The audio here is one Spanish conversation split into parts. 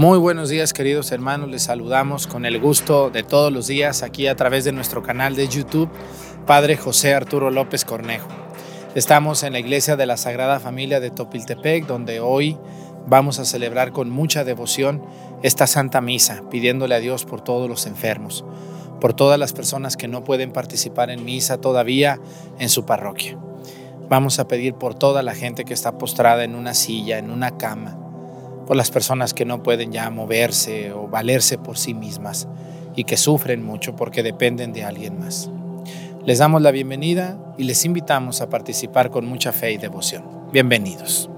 Muy buenos días queridos hermanos, les saludamos con el gusto de todos los días aquí a través de nuestro canal de YouTube, Padre José Arturo López Cornejo. Estamos en la iglesia de la Sagrada Familia de Topiltepec, donde hoy vamos a celebrar con mucha devoción esta Santa Misa, pidiéndole a Dios por todos los enfermos, por todas las personas que no pueden participar en misa todavía en su parroquia. Vamos a pedir por toda la gente que está postrada en una silla, en una cama, por las personas que no pueden ya moverse o valerse por sí mismas y que sufren mucho porque dependen de alguien más. Les damos la bienvenida y les invitamos a participar con mucha fe y devoción. Bienvenidos.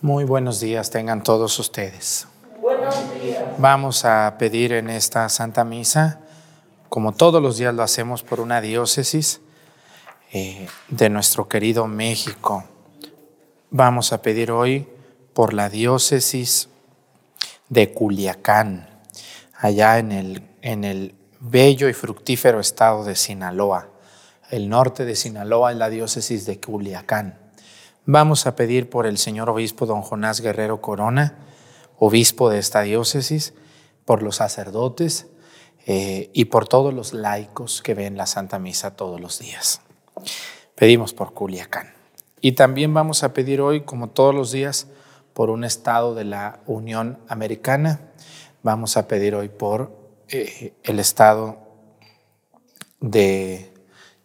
Muy buenos días tengan todos ustedes. Buenos días. Vamos a pedir en esta Santa Misa, como todos los días lo hacemos por una diócesis eh, de nuestro querido México. Vamos a pedir hoy por la diócesis de Culiacán, allá en el, en el bello y fructífero estado de Sinaloa. El norte de Sinaloa es la diócesis de Culiacán. Vamos a pedir por el señor obispo don Jonás Guerrero Corona, obispo de esta diócesis, por los sacerdotes eh, y por todos los laicos que ven la Santa Misa todos los días. Pedimos por Culiacán. Y también vamos a pedir hoy, como todos los días, por un estado de la Unión Americana. Vamos a pedir hoy por eh, el estado de...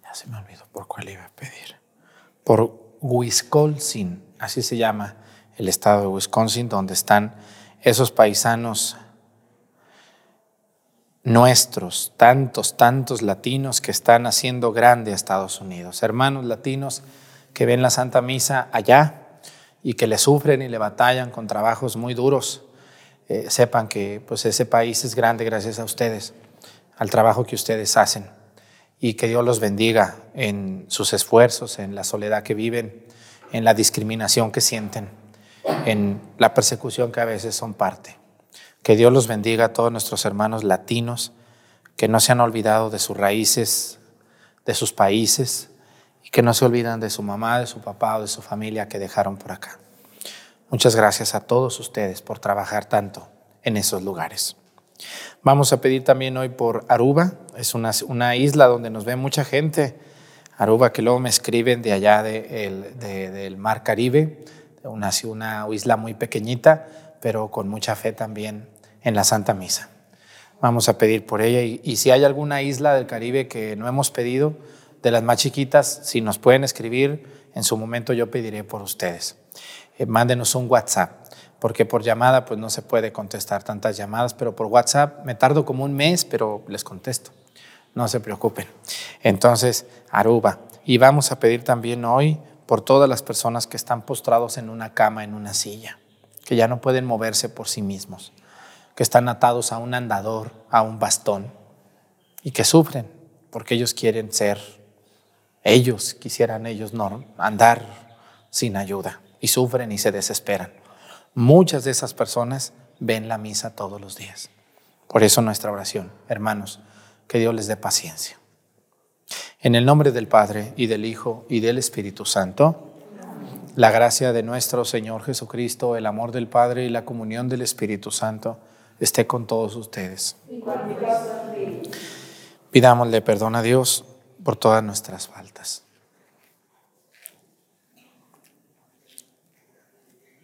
Ya se me olvidó por cuál iba a pedir. Por Wisconsin, así se llama el estado de Wisconsin, donde están esos paisanos nuestros, tantos, tantos latinos que están haciendo grande a Estados Unidos. Hermanos latinos que ven la Santa Misa allá y que le sufren y le batallan con trabajos muy duros. Eh, sepan que pues, ese país es grande gracias a ustedes, al trabajo que ustedes hacen y que Dios los bendiga en sus esfuerzos, en la soledad que viven, en la discriminación que sienten, en la persecución que a veces son parte. Que Dios los bendiga a todos nuestros hermanos latinos que no se han olvidado de sus raíces, de sus países y que no se olvidan de su mamá, de su papá o de su familia que dejaron por acá. Muchas gracias a todos ustedes por trabajar tanto en esos lugares. Vamos a pedir también hoy por Aruba, es una, isla donde nos ve mucha gente. Aruba que luego me escriben de allá del Mar Caribe, una, una isla muy pequeñita, pero con mucha fe también en la Santa Misa. Vamos a pedir por ella y, y si hay alguna isla del Caribe que no hemos pedido, de las más chiquitas, si nos pueden escribir, en su momento yo pediré por ustedes. Eh, mándenos un WhatsApp porque por llamada pues no se puede contestar tantas llamadas, pero por WhatsApp me tardo como un mes, pero les contesto. No se preocupen. Entonces, Aruba. Y vamos a pedir también hoy por todas las personas que están postrados en una cama, en una silla, que ya no pueden moverse por sí mismos, que están atados a un andador, a un bastón, y que sufren porque ellos quieren ser, ellos quisieran ellos no andar sin ayuda, y sufren y se desesperan. Muchas de esas personas ven la misa todos los días. Por eso nuestra oración, hermanos, que Dios les dé paciencia. En el nombre del Padre y del Hijo y del Espíritu Santo, la gracia de nuestro Señor Jesucristo, el amor del Padre y la comunión del Espíritu Santo esté con todos ustedes. Pidámosle perdón a Dios por todas nuestras faltas.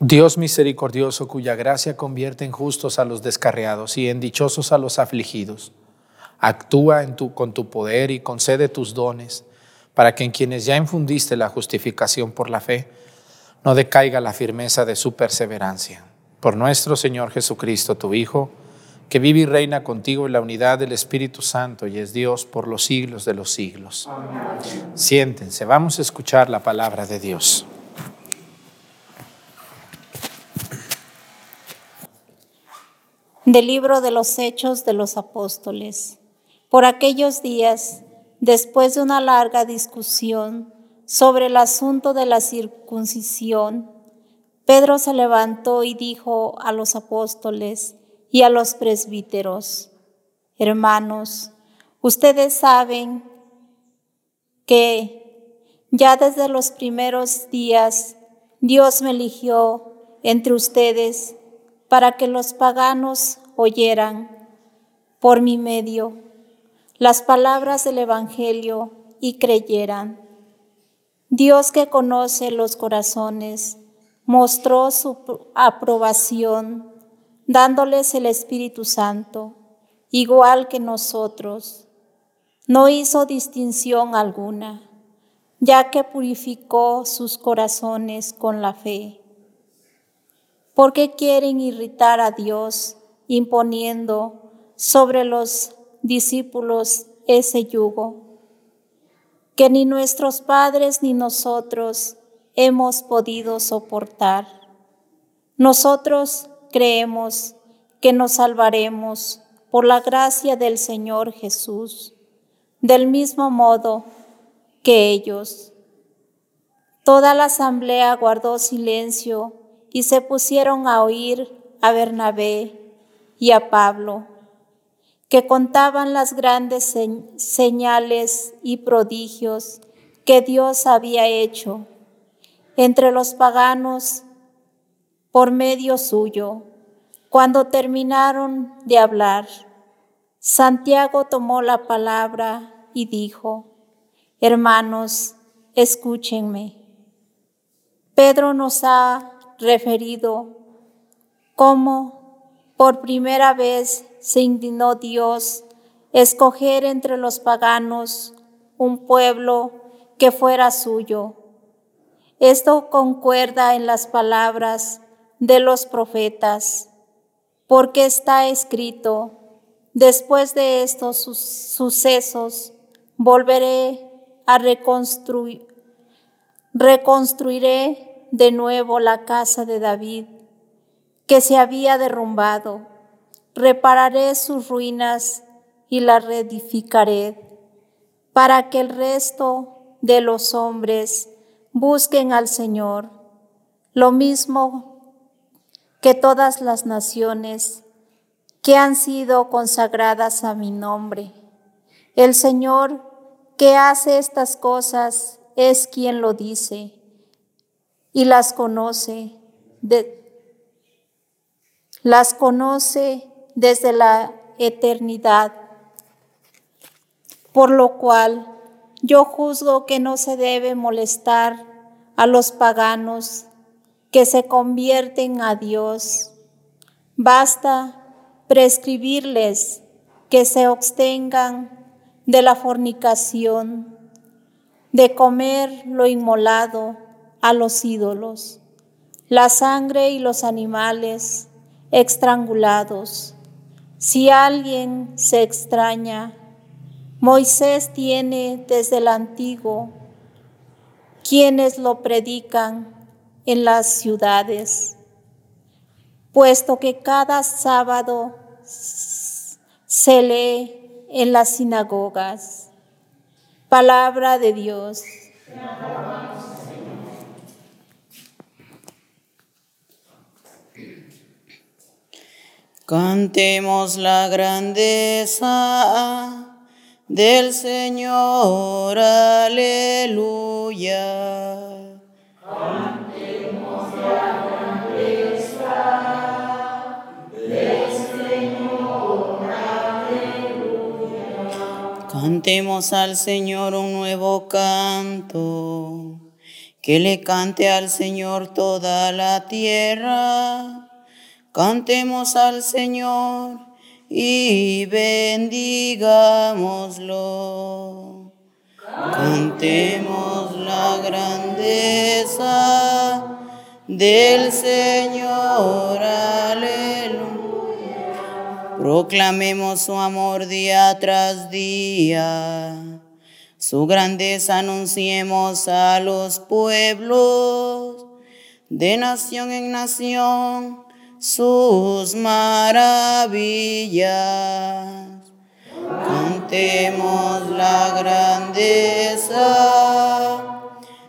Dios misericordioso, cuya gracia convierte en justos a los descarriados y en dichosos a los afligidos, actúa en tu, con tu poder y concede tus dones, para que en quienes ya infundiste la justificación por la fe, no decaiga la firmeza de su perseverancia. Por nuestro Señor Jesucristo, tu Hijo, que vive y reina contigo en la unidad del Espíritu Santo y es Dios por los siglos de los siglos. Siéntense, vamos a escuchar la palabra de Dios. Del libro de los Hechos de los Apóstoles. Por aquellos días, después de una larga discusión sobre el asunto de la circuncisión, Pedro se levantó y dijo a los apóstoles y a los presbíteros, hermanos, ustedes saben que ya desde los primeros días Dios me eligió entre ustedes para que los paganos oyeran por mi medio las palabras del Evangelio y creyeran. Dios que conoce los corazones mostró su aprobación dándoles el Espíritu Santo, igual que nosotros. No hizo distinción alguna, ya que purificó sus corazones con la fe. ¿Por qué quieren irritar a Dios imponiendo sobre los discípulos ese yugo? que ni nuestros padres ni nosotros hemos podido soportar. Nosotros creemos que nos salvaremos por la gracia del Señor Jesús, del mismo modo que ellos. Toda la asamblea guardó silencio y se pusieron a oír a Bernabé y a Pablo que contaban las grandes señales y prodigios que Dios había hecho entre los paganos por medio suyo. Cuando terminaron de hablar, Santiago tomó la palabra y dijo, hermanos, escúchenme. Pedro nos ha referido cómo por primera vez se indignó Dios escoger entre los paganos un pueblo que fuera suyo. Esto concuerda en las palabras de los profetas, porque está escrito, después de estos sucesos volveré a reconstruir, reconstruiré de nuevo la casa de David, que se había derrumbado. Repararé sus ruinas y las reedificaré, para que el resto de los hombres busquen al Señor, lo mismo que todas las naciones que han sido consagradas a mi nombre. El Señor que hace estas cosas es quien lo dice y las conoce, las conoce desde la eternidad, por lo cual yo juzgo que no se debe molestar a los paganos que se convierten a Dios. Basta prescribirles que se abstengan de la fornicación, de comer lo inmolado a los ídolos, la sangre y los animales estrangulados si alguien se extraña, Moisés tiene desde el antiguo quienes lo predican en las ciudades, puesto que cada sábado se lee en las sinagogas. Palabra de Dios. Cantemos la grandeza del Señor, aleluya. Cantemos al Señor un nuevo canto, que le cante al Señor toda la tierra Cantemos al Señor y bendigámoslo. Cantemos la grandeza del Señor. Aleluya. Proclamemos su amor día tras día. Su grandeza anunciemos a los pueblos de nación en nación sus maravillas. Cantemos la grandeza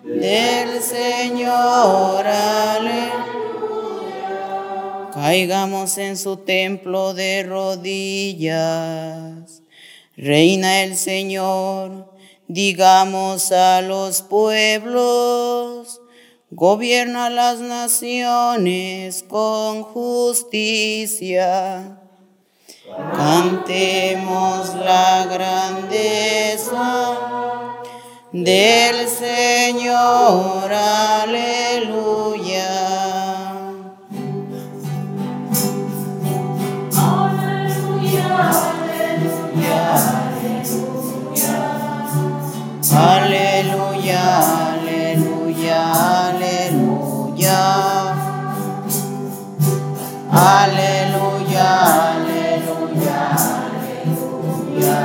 del Señor. Aleluya. Caigamos en su templo de rodillas. Reina el Señor, digamos a los pueblos, gobierna las naciones con justicia. Cantemos la grandeza del Señor, aleluya. Aleluya, aleluya, aleluya. Aleluya, aleluya, aleluya.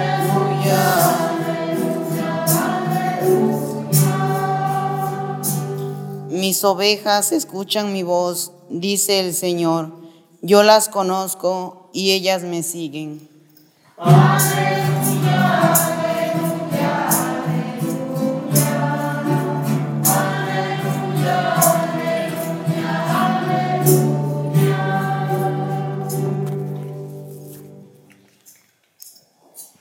Aleluya. Mis ovejas escuchan mi voz, dice el Señor. Yo las conozco y ellas me siguen.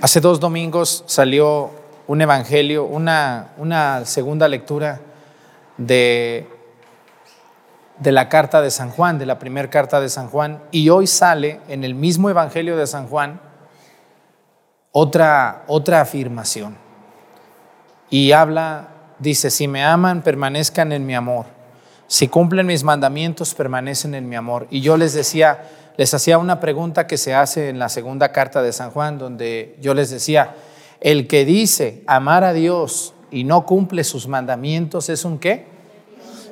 Hace dos domingos salió un evangelio, una, segunda lectura de, de la carta de San Juan, de la primera carta de San Juan, y hoy sale en el mismo evangelio de San Juan otra, otra afirmación. Y habla, dice, si me aman, permanezcan en mi amor. Si cumplen mis mandamientos, permanecen en mi amor. Y yo les decía, les hacía una pregunta que se hace en la segunda carta de San Juan, donde yo les decía, el que dice amar a Dios y no cumple sus mandamientos es un qué?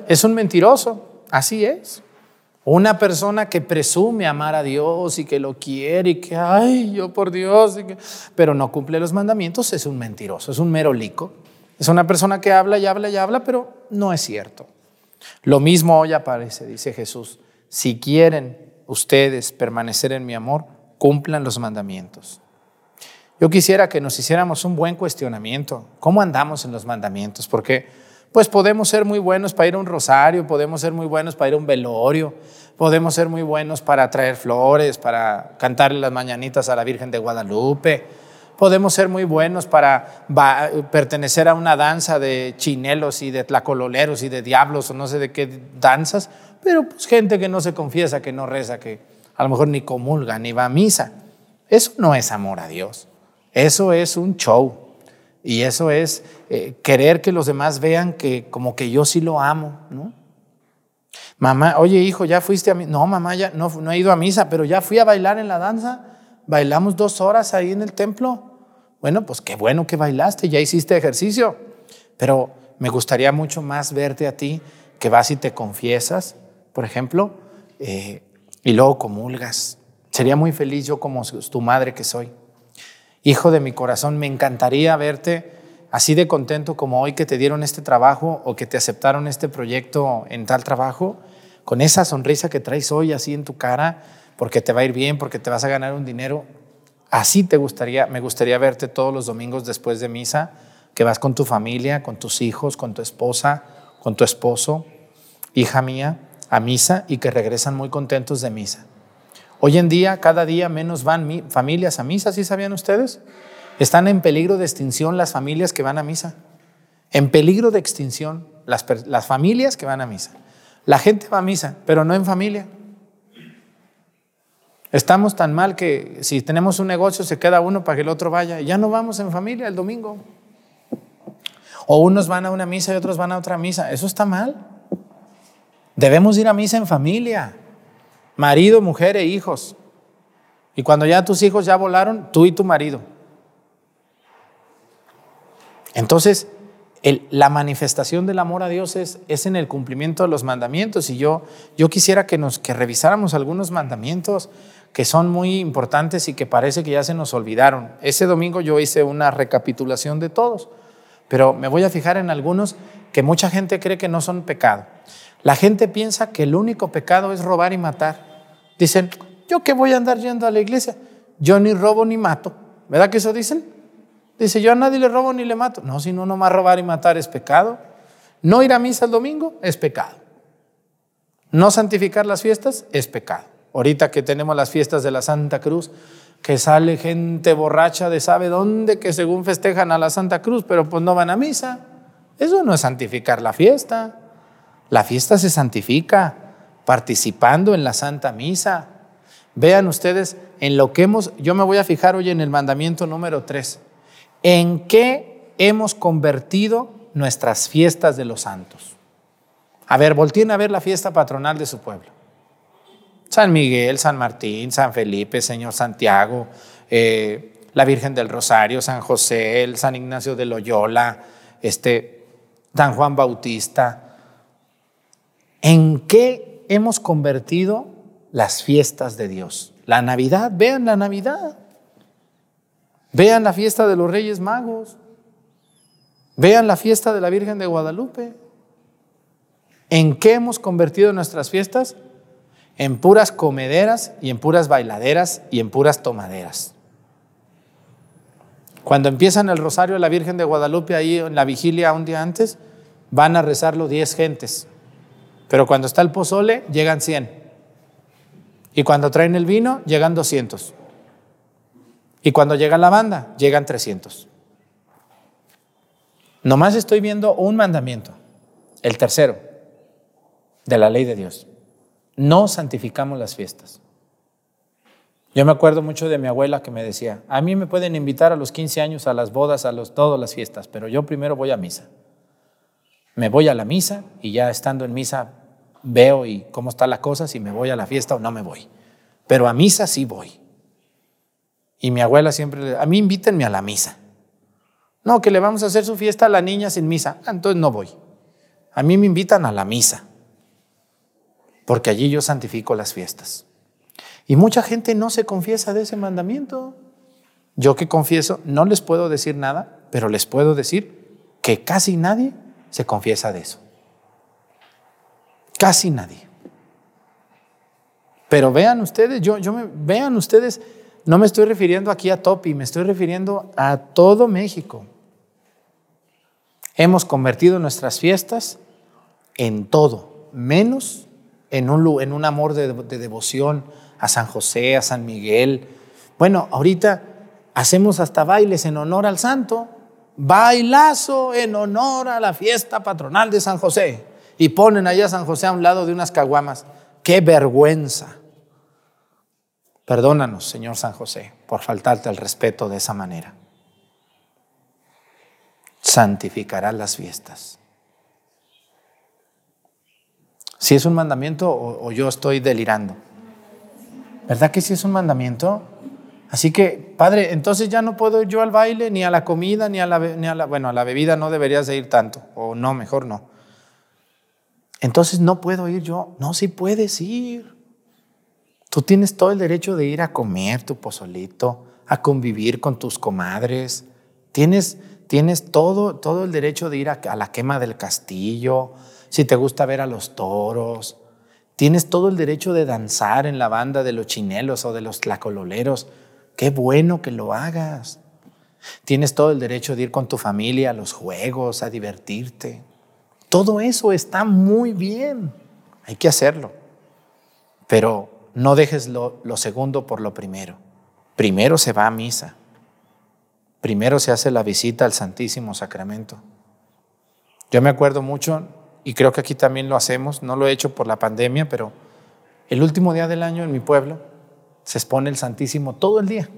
Es un mentiroso, así es. Una persona que presume amar a Dios y que lo quiere y que, ay, yo por Dios, pero no cumple los mandamientos es un mentiroso, es un merolico. Es una persona que habla y habla y habla, pero no es cierto. Lo mismo hoy aparece, dice Jesús. Si quieren ustedes permanecer en mi amor, cumplan los mandamientos. Yo quisiera que nos hiciéramos un buen cuestionamiento. ¿Cómo andamos en los mandamientos? Porque pues podemos ser muy buenos para ir a un rosario, podemos ser muy buenos para ir a un velorio, podemos ser muy buenos para traer flores, para cantarle las mañanitas a la Virgen de Guadalupe, podemos ser muy buenos para pertenecer a una danza de chinelos y de tlacololeros y de diablos o no sé de qué danzas, pero pues gente que no se confiesa, que no reza, que a lo mejor ni comulga, ni va a misa. Eso no es amor a Dios. Eso es un show. Y eso es eh, querer que los demás vean que como que yo sí lo amo, ¿no? Mamá, oye hijo, ¿ya fuiste a misa? No, mamá, ya no, no he ido a misa, pero ya fui a bailar en la danza. Bailamos dos horas ahí en el templo. Bueno, pues qué bueno que bailaste, ya hiciste ejercicio. Pero me gustaría mucho más verte a ti que vas y te confiesas, por ejemplo, eh, y luego comulgas. Sería muy feliz yo como tu madre que soy. Hijo de mi corazón, me encantaría verte así de contento como hoy que te dieron este trabajo o que te aceptaron este proyecto en tal trabajo, con esa sonrisa que traes hoy así en tu cara, porque te va a ir bien, porque te vas a ganar un dinero. Así te gustaría, me gustaría verte todos los domingos después de misa, que vas con tu familia, con tus hijos, con tu esposa, con tu esposo, hija mía, a misa y que regresan muy contentos de misa. Hoy en día, cada día menos van familias a misa, ¿sí sabían ustedes? Están en peligro de extinción las familias que van a misa. En peligro de extinción las, las familias que van a misa. La gente va a misa, pero no en familia. Estamos tan mal que si tenemos un negocio se queda uno para que el otro vaya. Ya no vamos en familia el domingo. O unos van a una misa y otros van a otra misa. Eso está mal. Debemos ir a misa en familia. Marido, mujer e hijos. Y cuando ya tus hijos ya volaron, tú y tu marido. Entonces, la manifestación del amor a Dios es, es, en el cumplimiento de los mandamientos. Y yo, yo quisiera que, nos, que revisáramos algunos mandamientos que son muy importantes y que parece que ya se nos olvidaron. Ese domingo yo hice una recapitulación de todos, pero me voy a fijar en algunos que mucha gente cree que no son pecado. La gente piensa que el único pecado es robar y matar. Dicen, ¿yo qué voy a andar yendo a la iglesia? Yo ni robo ni mato. ¿Verdad que eso dicen? Dice, yo a nadie le robo ni le mato. No, si no, nomás robar y matar es pecado. No ir a misa el domingo es pecado. No santificar las fiestas es pecado. Ahorita que tenemos las fiestas de la Santa Cruz, que sale gente borracha de sabe dónde, que según festejan a la Santa Cruz, pero pues no van a misa. Eso no es santificar la fiesta. La fiesta se santifica participando en la Santa Misa. Vean ustedes en lo que hemos, yo me voy a fijar hoy en el mandamiento número 3. ¿En qué hemos convertido nuestras fiestas de los santos? A ver, volteen a ver la fiesta patronal de su pueblo. San Miguel, San Martín, San Felipe, Señor Santiago, eh, la Virgen del Rosario, San José, el San Ignacio de Loyola, este, San Juan Bautista. ¿En qué hemos convertido las fiestas de Dios? La Navidad, vean la Navidad. Vean la fiesta de los Reyes Magos. Vean la fiesta de la Virgen de Guadalupe. ¿En qué hemos convertido nuestras fiestas? En puras comederas y en puras bailaderas y en puras tomaderas. Cuando empiezan el rosario de la Virgen de Guadalupe ahí en la vigilia un día antes, van a rezarlo 10 gentes. Pero cuando está el pozole, llegan 100. Y cuando traen el vino, llegan 200. Y cuando llega la banda, llegan 300. Nomás estoy viendo un mandamiento, el tercero, de la ley de Dios. No santificamos las fiestas. Yo me acuerdo mucho de mi abuela que me decía, a mí me pueden invitar a los 15 años, a las bodas, a los, todas las fiestas, pero yo primero voy a misa. Me voy a la misa y ya estando en misa veo y cómo está la cosa, si me voy a la fiesta o no me voy. Pero a misa sí voy. Y mi abuela siempre, a mí invítenme a la misa. No, que le vamos a hacer su fiesta a la niña sin misa. Ah, entonces no voy. A mí me invitan a la misa, porque allí yo santifico las fiestas. Y mucha gente no se confiesa de ese mandamiento. Yo que confieso, no les puedo decir nada, pero les puedo decir que casi nadie se confiesa de eso. Casi nadie. Pero vean ustedes, yo, yo me, vean ustedes no me estoy refiriendo aquí a Topi, me estoy refiriendo a todo México. Hemos convertido nuestras fiestas en todo, menos en un, amor de, de devoción a San José, a San Miguel. Bueno, ahorita hacemos hasta bailes en honor al santo, bailazo en honor a la fiesta patronal de San José. Y ponen allá a San José a un lado de unas caguamas. ¡Qué vergüenza! Perdónanos, Señor San José, por faltarte el respeto de esa manera. Santificará las fiestas. Si es un mandamiento o, yo estoy delirando. ¿Verdad que sí es un mandamiento? Así que, Padre, entonces ya no puedo ir yo al baile, ni a la comida, ni a la, ni bueno, a la bebida no deberías de ir tanto, o no, mejor no. Entonces no puedo ir yo. No, sí puedes ir. Tú tienes todo el derecho de ir a comer tu pozolito, a convivir con tus comadres. Tienes, tienes todo, todo el derecho de ir a la quema del castillo, si te gusta ver a los toros. Tienes todo el derecho de danzar en la banda de los chinelos o de los tlacololeros. Qué bueno que lo hagas. Tienes todo el derecho de ir con tu familia a los juegos, a divertirte. Todo eso está muy bien. Hay que hacerlo. Pero no dejes lo, segundo por lo primero. Primero se va a misa. Primero se hace la visita al Santísimo Sacramento. Yo me acuerdo mucho, y creo que aquí también lo hacemos, no lo he hecho por la pandemia, pero el último día del año en mi pueblo se expone el Santísimo todo el día.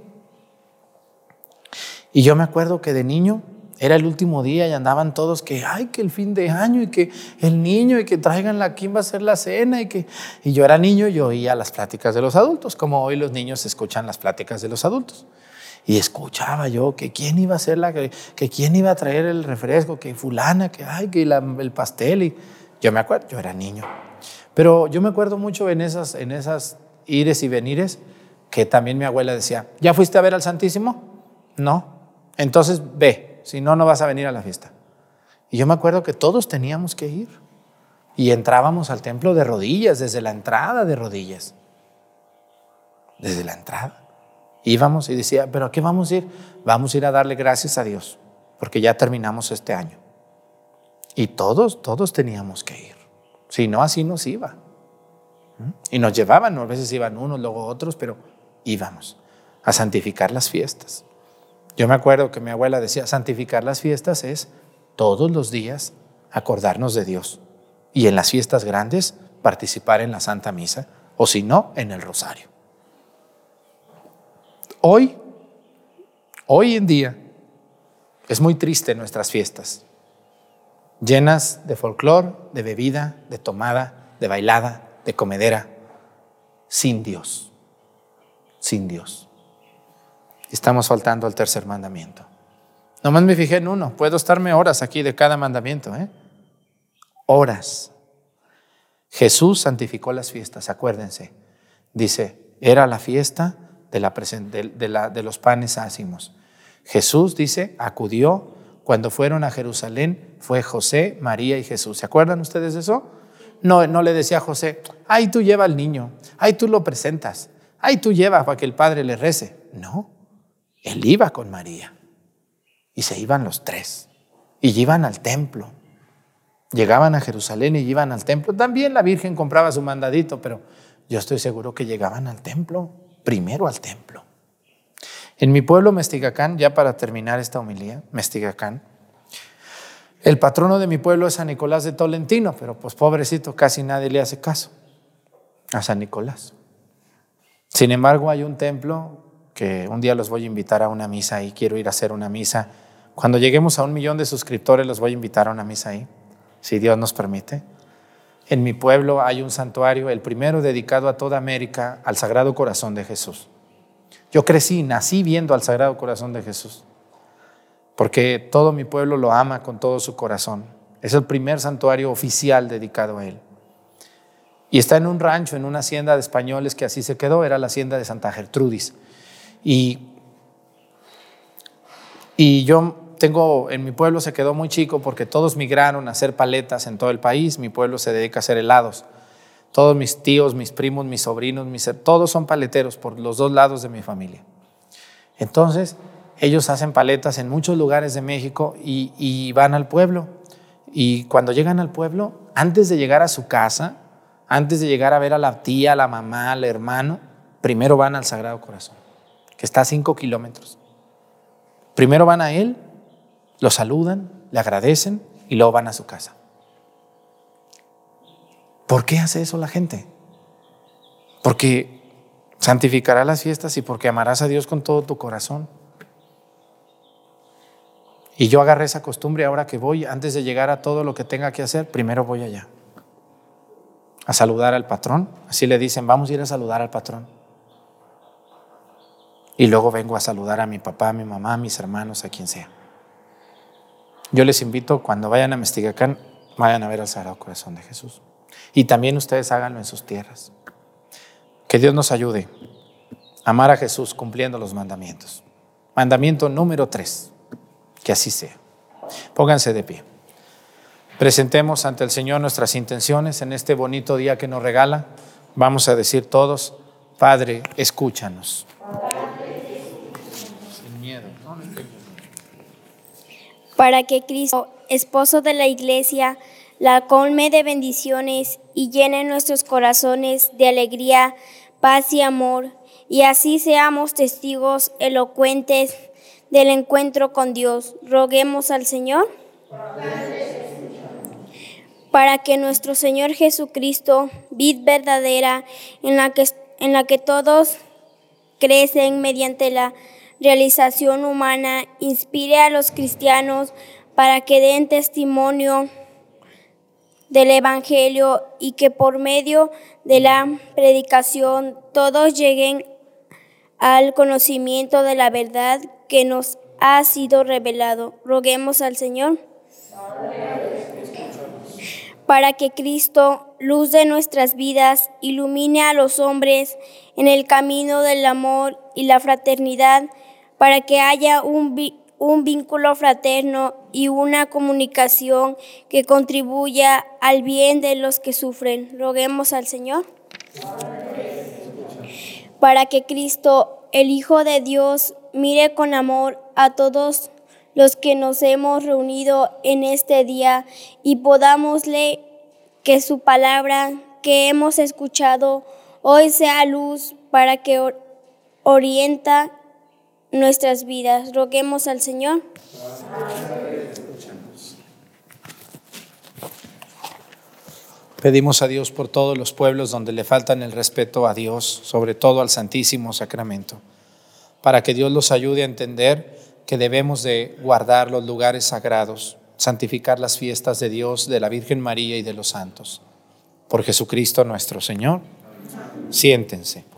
Y yo me acuerdo que de niño era el último día y andaban todos que, ay, que el fin de año y que el niño y que traigan la, quién va a ser la cena y que... Y yo era niño y oía las pláticas de los adultos, como hoy los niños escuchan las pláticas de los adultos. Y escuchaba yo que quién iba a ser la, que, que quién iba a traer el refresco, que fulana, que, ay, que el pastel. Y yo me acuerdo, yo era niño. Pero yo me acuerdo mucho en esas, en esas ires y venires que también mi abuela decía, ¿ya fuiste a ver al Santísimo? No. Entonces ve, si no, no vas a venir a la fiesta. Y yo me acuerdo que todos teníamos que ir. Y entrábamos al templo de rodillas, desde la entrada de rodillas. Desde la entrada. Íbamos y decía, ¿pero a qué vamos a ir? Vamos a ir a darle gracias a Dios, porque ya terminamos este año. Y todos, todos teníamos que ir. Si no, así nos iba. ¿Mm? Y nos llevaban, a veces iban unos, luego otros, pero íbamos a santificar las fiestas. Yo me acuerdo que mi abuela decía, santificar las fiestas es todos los días acordarnos de Dios y en las fiestas grandes participar en la Santa Misa o si no, en el rosario. Hoy, hoy en día, es muy triste nuestras fiestas, llenas de folclor, de bebida, de tomada, de bailada, de comedera, sin Dios, sin Dios. Estamos faltando al tercer mandamiento. Nomás me fijé en uno. Puedo estarme horas aquí de cada mandamiento. ¿eh? Horas. Jesús santificó las fiestas, acuérdense. Dice, era la fiesta de, la, de, los panes ácimos. Jesús, dice, acudió cuando fueron a Jerusalén, fue José, María y Jesús. ¿Se acuerdan ustedes de eso? No, no le decía a José, ay, tú lleva al niño, ay, tú lo presentas, ay, tú lleva para que el Padre le rece. No, él iba con María y se iban los tres y iban al templo. Llegaban a Jerusalén y iban al templo. También la Virgen compraba su mandadito, pero yo estoy seguro que llegaban al templo, primero al templo. En mi pueblo, Mestigacán, ya para terminar esta homilía, Mestigacán, el patrono de mi pueblo es San Nicolás de Tolentino, pero pues pobrecito, casi nadie le hace caso a San Nicolás. Sin embargo, hay un templo que un día los voy a invitar a una misa y quiero ir a hacer una misa. Cuando lleguemos a un millón de suscriptores los voy a invitar a una misa ahí, si Dios nos permite. En mi pueblo hay un santuario, el primero dedicado a toda América, al Sagrado Corazón de Jesús. Yo crecí, nací viendo al Sagrado Corazón de Jesús, porque todo mi pueblo lo ama con todo su corazón. Es el primer santuario oficial dedicado a él. Y está en un rancho, en una hacienda de españoles que así se quedó, era la hacienda de Santa Gertrudis. Y, y yo tengo, en mi pueblo se quedó muy chico porque todos migraron a hacer paletas en todo el país. Mi pueblo se dedica a hacer helados. Todos mis tíos, mis primos, mis sobrinos, mis, todos son paleteros por los dos lados de mi familia. Entonces, ellos hacen paletas en muchos lugares de México y, y van al pueblo. Y cuando llegan al pueblo, antes de llegar a su casa, antes de llegar a ver a la tía, la mamá, al hermano, primero van al Sagrado Corazón que está a cinco kilómetros. Primero van a él, lo saludan, le agradecen y luego van a su casa. ¿Por qué hace eso la gente? Porque santificará las fiestas y porque amarás a Dios con todo tu corazón. Y yo agarré esa costumbre ahora que voy, antes de llegar a todo lo que tenga que hacer, primero voy allá. A saludar al patrón. Así le dicen, vamos a ir a saludar al patrón. Y luego vengo a saludar a mi papá, a mi mamá, a mis hermanos, a quien sea. Yo les invito, cuando vayan a Mestigacán, vayan a ver al Sagrado Corazón de Jesús. Y también ustedes háganlo en sus tierras. Que Dios nos ayude a amar a Jesús cumpliendo los mandamientos. Mandamiento número tres, que así sea. Pónganse de pie. Presentemos ante el Señor nuestras intenciones en este bonito día que nos regala. Vamos a decir todos, Padre, escúchanos. Para que Cristo, esposo de la iglesia, la colme de bendiciones y llene nuestros corazones de alegría, paz y amor, y así seamos testigos elocuentes del encuentro con Dios. Roguemos al Señor. para que nuestro Señor Jesucristo, vid verdadera, en la que, en la que todos crecen mediante la realización humana, inspire a los cristianos para que den testimonio del Evangelio y que por medio de la predicación todos lleguen al conocimiento de la verdad que nos ha sido revelado. Roguemos al Señor para que Cristo, luz de nuestras vidas, ilumine a los hombres en el camino del amor y la fraternidad, para que haya un, vínculo fraterno y una comunicación que contribuya al bien de los que sufren. Roguemos al Señor. Para que Cristo, el Hijo de Dios, mire con amor a todos los que nos hemos reunido en este día y podámosle que su palabra que hemos escuchado hoy sea luz para que orienta nuestras vidas. Roguemos al Señor. Pedimos a Dios por todos los pueblos donde le faltan el respeto a Dios, sobre todo al Santísimo Sacramento, para que Dios los ayude a entender que debemos de guardar los lugares sagrados, santificar las fiestas de Dios, de la Virgen María y de los santos. Por Jesucristo nuestro Señor. Siéntense.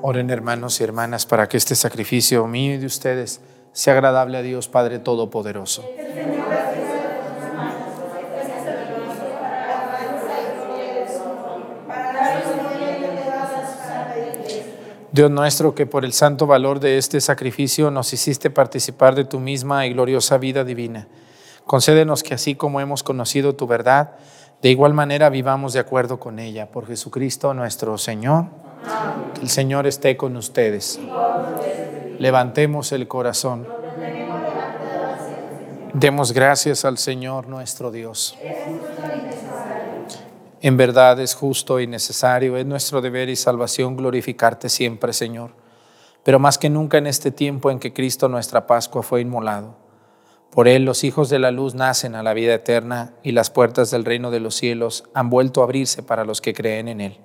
Oren hermanos y hermanas para que este sacrificio mío y de ustedes sea agradable a Dios Padre Todopoderoso. Dios nuestro, que por el santo valor de este sacrificio nos hiciste participar de tu misma y gloriosa vida divina, concédenos que así como hemos conocido tu verdad De igual manera vivamos de acuerdo con ella, por Jesucristo nuestro Señor. El Señor esté con ustedes. Levantemos el corazón. Demos gracias al Señor nuestro Dios. En verdad es justo y necesario, es nuestro deber y salvación glorificarte siempre, Señor, pero más que nunca en este tiempo en que Cristo nuestra Pascua fue inmolado. Por Él los hijos de la luz nacen a la vida eterna y las puertas del reino de los cielos han vuelto a abrirse para los que creen en Él.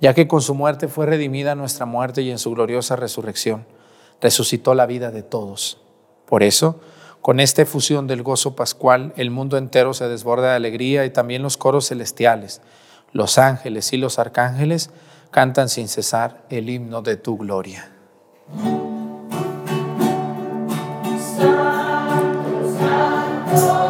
Ya que con su muerte fue redimida nuestra muerte y en su gloriosa resurrección resucitó la vida de todos. Por eso, con esta efusión del gozo pascual, el mundo entero se desborda de alegría y también los coros celestiales, los ángeles y los arcángeles cantan sin cesar el himno de tu gloria. Oh.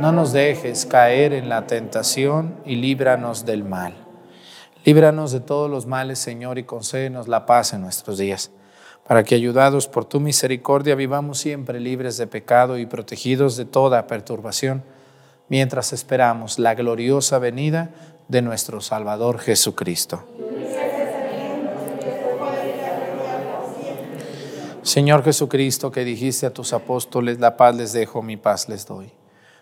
No nos dejes caer en la tentación y líbranos del mal. Líbranos de todos los males, Señor, y concédenos la paz en nuestros días, para que, ayudados por tu misericordia, vivamos siempre libres de pecado y protegidos de toda perturbación, mientras esperamos la gloriosa venida de nuestro Salvador Jesucristo. Señor Jesucristo, que dijiste a tus apóstoles, la paz les dejo, mi paz les doy.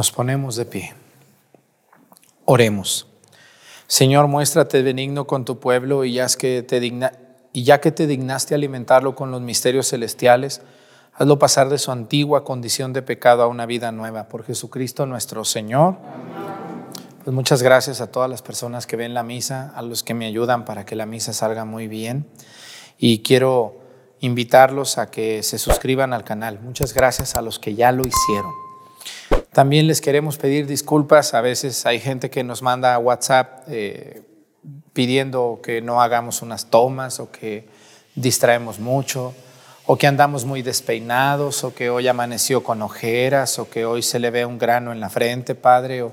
Nos ponemos de pie. Oremos. Señor, muéstrate benigno con tu pueblo y ya, que te digna, y ya que te dignaste alimentarlo con los misterios celestiales, hazlo pasar de su antigua condición de pecado a una vida nueva. Por Jesucristo nuestro Señor. Pues muchas gracias a todas las personas que ven la misa, a los que me ayudan para que la misa salga muy bien. Y quiero invitarlos a que se suscriban al canal. Muchas gracias a los que ya lo hicieron. También les queremos pedir disculpas. A veces hay gente que nos manda WhatsApp eh, pidiendo que no hagamos unas tomas o que distraemos mucho o que andamos muy despeinados o que hoy amaneció con ojeras o que hoy se le ve un grano en la frente, Padre, o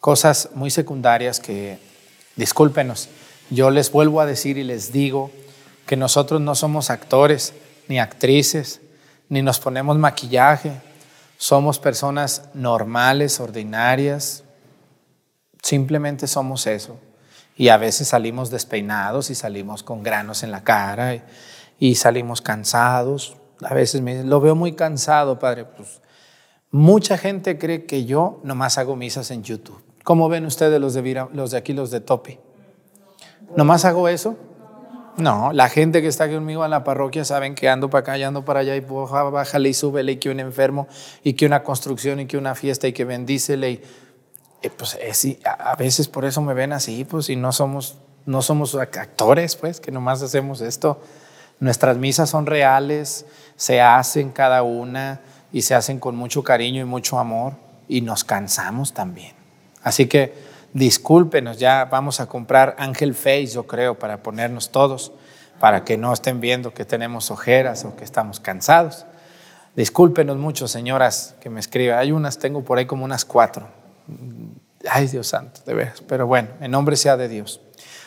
cosas muy secundarias que, discúlpenos, yo les vuelvo a decir y les digo que nosotros no somos actores ni actrices, ni nos ponemos maquillaje, somos personas normales, ordinarias, simplemente somos eso. Y a veces salimos despeinados y salimos con granos en la cara y, salimos cansados. A veces me lo veo muy cansado, padre. Pues mucha gente cree que yo nomás hago misas en YouTube. ¿Cómo ven ustedes los de, los de aquí, los de Topi? ¿Nomás hago eso? No, la gente que está conmigo en la parroquia saben que ando para acá y ando para allá y baja, bájale y súbele y que un enfermo y que una construcción y que una fiesta y que bendícele. Y, eh, pues a veces por eso me ven así, pues y no somos, no somos actores, pues, que nomás hacemos esto. Nuestras misas son reales, se hacen cada una y se hacen con mucho cariño y mucho amor y nos cansamos también. Así que discúlpenos, ya vamos a comprar Ángel Face, yo creo, para ponernos todos, para que no estén viendo que tenemos ojeras o que estamos cansados. Discúlpenos mucho, señoras, que me escriban. Hay unas, tengo por ahí como unas cuatro. Ay, Dios santo, de veras. Pero bueno, en nombre sea de Dios.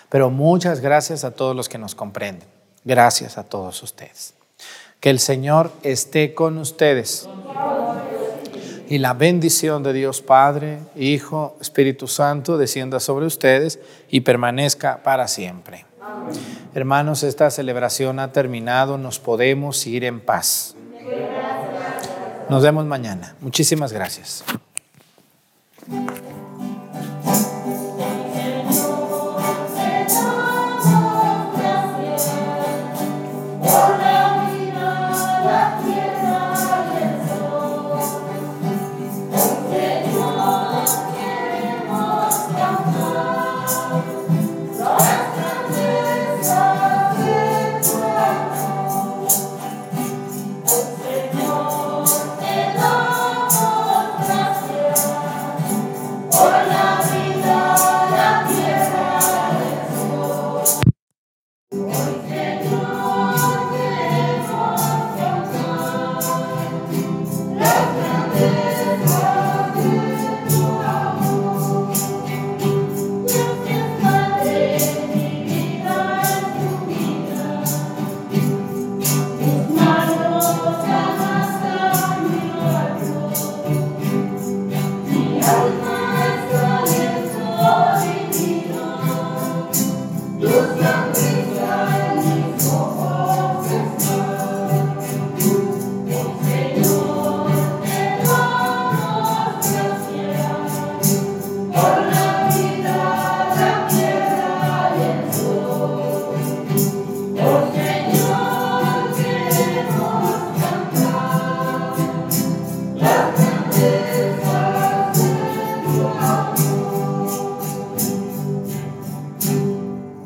Pero muchas gracias a todos los que nos comprenden. Gracias a todos ustedes. Que el Señor esté con ustedes y la bendición de Dios Padre, Hijo, Espíritu Santo descienda sobre ustedes y permanezca para siempre. Hermanos, esta celebración ha terminado, nos podemos ir en paz. Nos vemos mañana. Muchísimas gracias.